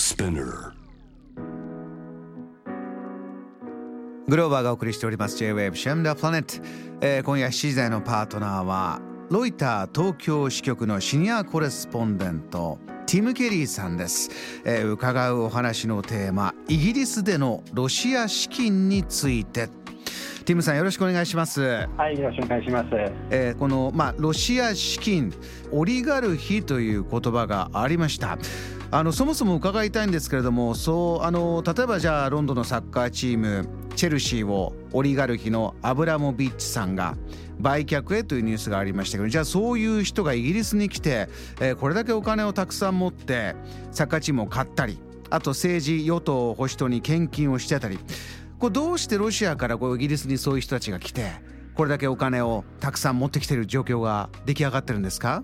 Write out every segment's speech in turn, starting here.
Spinner. グローバーがお送りしております。J-Wave シェムダプラネット、えー、今夜7時台のパートナーはロイター東京支局のシニアコレスポンデントティム・ケリーさんです、えー、伺うお話のテーマイギリスでのロシア資金についてティムさんよろしくお願いします。はいよろしくお願いします、えー、このまあロシア資金オリガルヒという言葉がありました。あのそもそも伺いたいんですけれどもそうあの例えばじゃあロンドンのサッカーチームチェルシーをオリガルヒのアブラモビッチさんが売却へというニュースがありましたけどじゃあそういう人がイギリスに来て、えー、これだけお金をたくさん持ってサッカーチームを買ったりあと政治与党保守党に献金をしてたりこれどうしてロシアからこうイギリスにそういう人たちが来てこれだけお金をたくさん持ってきてる状況が出来上がってるんですか？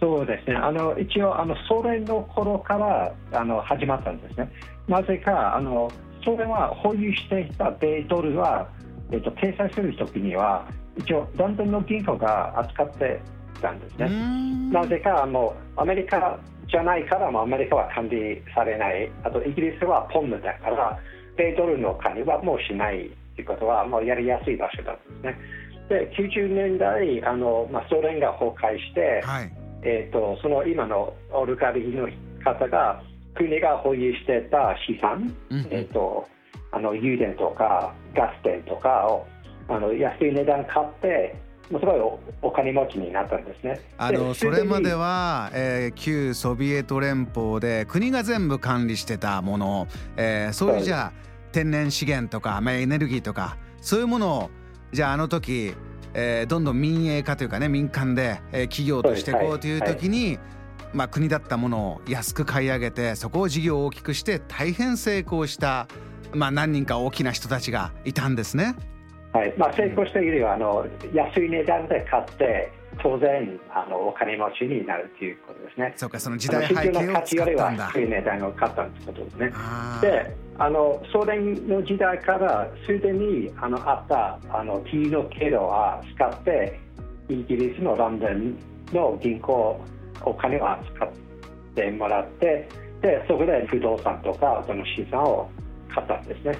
そうですね。あの一応あのソ連の頃からあの始まったんですね。なぜかあのソ連は保有していた米ドルは、えっと、掲載するときには一応ロンドンの銀行が扱ってたんですね。なぜかもうアメリカじゃないからもアメリカは管理されない。あとイギリスはポンドだから米ドルの管理はもうしないということはもうやりやすい場所だったんですね。で90年代あの、まあ、ソ連が崩壊して、はい。えーと、その今のオルガリヒの方が国が保有してた資産、うん、えーと、あの油田とかガス田とかをあの安い値段買ってすごいお金持ちになったんですね。あのそれまでは、えー、旧ソビエト連邦で国が全部管理してたもの、えー、そういうじゃあ天然資源とか、まあ、エネルギーとかそういうものをじゃああの時えー、どんどん民営化というかね民間で、えー、企業としていこうという時に、まあ、国だったものを安く買い上げてそこを事業を大きくして大変成功した、まあ、何人か大きな人たちがいたんですね。はいまあ、成功したよりはあの安い値段で買って当然あのお金持ちになるということですね。そうかその時代背景を使ったんだ。低い値段を買ったということですね。であのソ連の時代からすでにあのあったあの T の経路を使ってイギリスのロンドンの銀行お金を扱ってもらってでそこで不動産とかその資産を買ったんですね。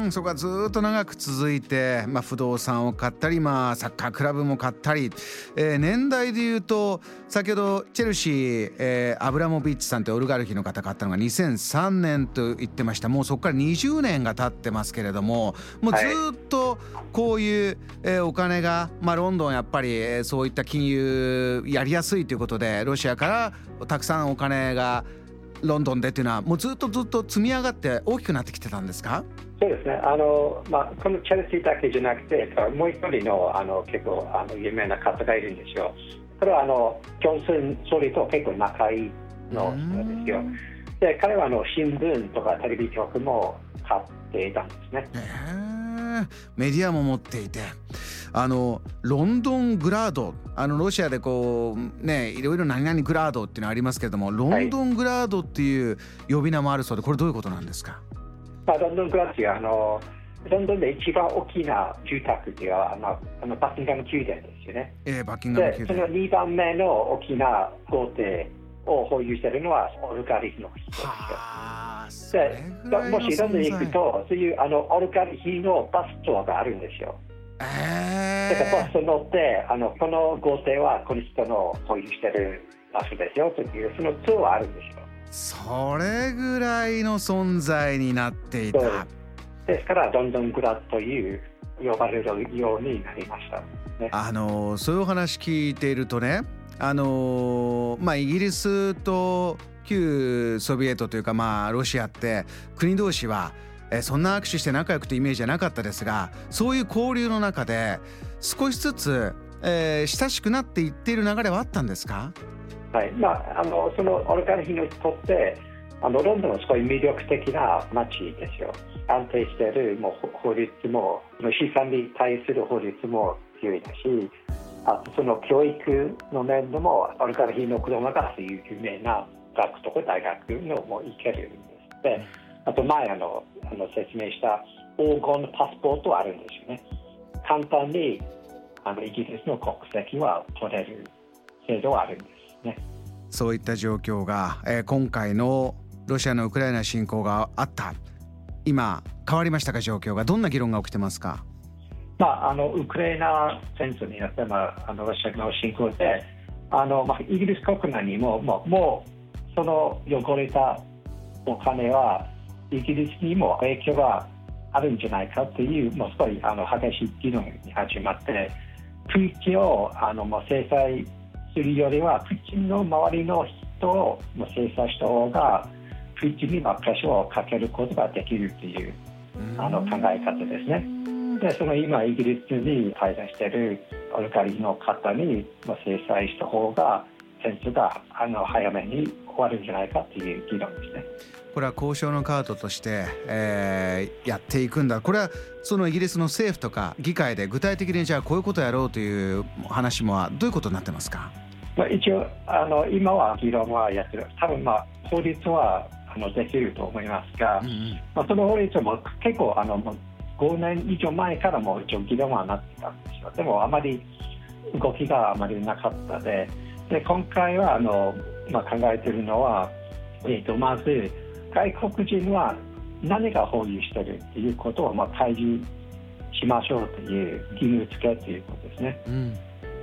んそこがずっと長く続いて、まあ、不動産を買ったり、まあ、サッカークラブも買ったり、えー、年代でいうと先ほどチェルシー、えー、アブラモビッチさんとオルガルヒの方買ったのが2003年と言ってました。もうそこから20年が経ってますけれどももうずっとこういう、えー、お金が、まあ、ロンドンやっぱり、えー、そういった金融やりやすいということでロシアからたくさんお金がロンドンでっていうのはもうずっとずっと積み上がって大きくなってきてたんですか？そうですね。あの、まあ、このチェルシーだけじゃなくてもう一人のあの結構あの有名な方がいるんですよ。これはあのジョンソン総理と結構仲いいの人ですよ。で彼はあの新聞とかテレビ局も買っていたんですね。メディアも持っていてあのロンドングラードあのロシアでこうねいろいろ何々グラードっていうのありますけれどもロンドングラードっていう呼び名もあるそうでこれどういうことなんですか、まあ、ロンドングラードはあのロンドンで一番大きな住宅っていうのはあのあのバッキンガム宮殿ですよね。えー、バッキンガム宮殿でその2番目の大きな豪邸を保有しているのはオルガリヒの人ですよ。でもしロンドンに行くとそういうあのオルガリヒのバスツアーがあるんですよ。えー、だからバス乗ってあのこの豪邸はこの人の保有してる場所ですよというそのツアーはあるんですよ。それぐらいの存在になっていた。ですからロンドングラッという呼ばれるようになりました、ね、あのそういうお話聞いているとねあのまあイギリスと旧ソビエトというかまあロシアって国同士はえそんな握手して仲良くてイメージじゃなかったですがそういう交流の中で少しずつ、えー、親しくなっていっている流れはあったんですか？はいまあ、あのそのオルガルヒにとってあのロンドンはすごい魅力的な街ですよ。安定しているもう法律も資産に対する法律も強いだしあとその教育の面でもオルガルヒの子供がそういう有名な学とか大学のも行けるんですであと前あのあの説明した黄金パスポートあるんですよね。簡単にあのイギリスの国籍は取れる制度はあるんですね。そういった状況が、えー、今回のロシアのウクライナ侵攻があった。今変わりましたか状況が？どんな議論が起きてますか？まあ、あのウクライナ戦争によって、まあ、あのロシアの侵攻であの、まあ、イギリス国内にももうもうその汚れたお金はイギリスにも影響があるんじゃないかというもうすごいあの激しい議論に始まってプーチンをあのもう制裁するよりはプーチンの周りの人をもう制裁した方がプーチンにプレッシャーをかけることができるというあの考え方ですね。でその今イギリスに滞在しているオルガリの方に制裁した方が戦争があの早めに終わるんじゃないかという議論ですね。これは交渉のカードとして、えー、やっていくんだ。これはそのイギリスの政府とか議会で具体的にじゃあこういうことをやろうという話もどういうことになってますか、まあ、一応あの今は議論はやってる。多分まあ法律はあのできると思いますが、うんうん、まあ、その法律も結構あの5年以上前からも一応議論はなってたんですよ。でもあまり動きがあまりなかったでで今回はあの、まあ、考えているのは、えーと、まず外国人は何が保有しているということを、まあ、開示しましょうという義務付けということですね。うん、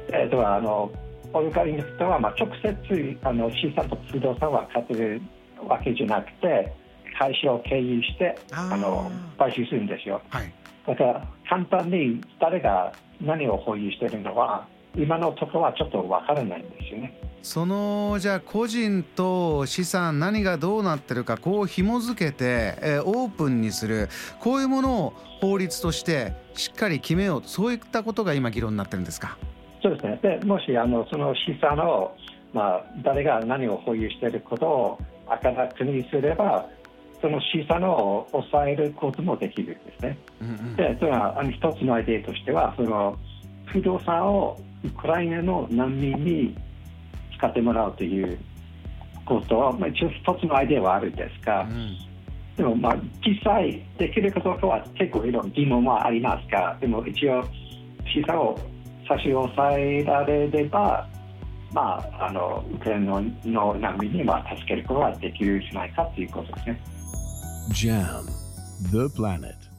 えー、ではあのオルガリの人は、まあ、直接あの資産と不動産は買ってるわけじゃなくて会社を経由してあの買収するんですよ、はい、だから簡単に誰が何を保有しているのは今のところはちょっと分からないんですよね。そのじゃあ個人と資産何がどうなってるかこう紐付けて、えー、オープンにするこういうものを法律としてしっかり決めようそういったことが今議論になってるんですか？そうですねでもしあのその資産を、まあ、誰が何を保有していることを明らかにすればその資産を抑えることもできるんですね。うんうん、でそれはあの一つのアイデアとしてはその不動産をウクライナの難民に使ってもらうということは、まあ、一応一つのアイデアはあるんですが、うん、でもまあ実際できるかどうかは結構いろんな疑問はありますがでも一応資産を差し押さえられればまあ、あのウクライナの難民には助けることができるんじゃないかということですね。JAM The Planet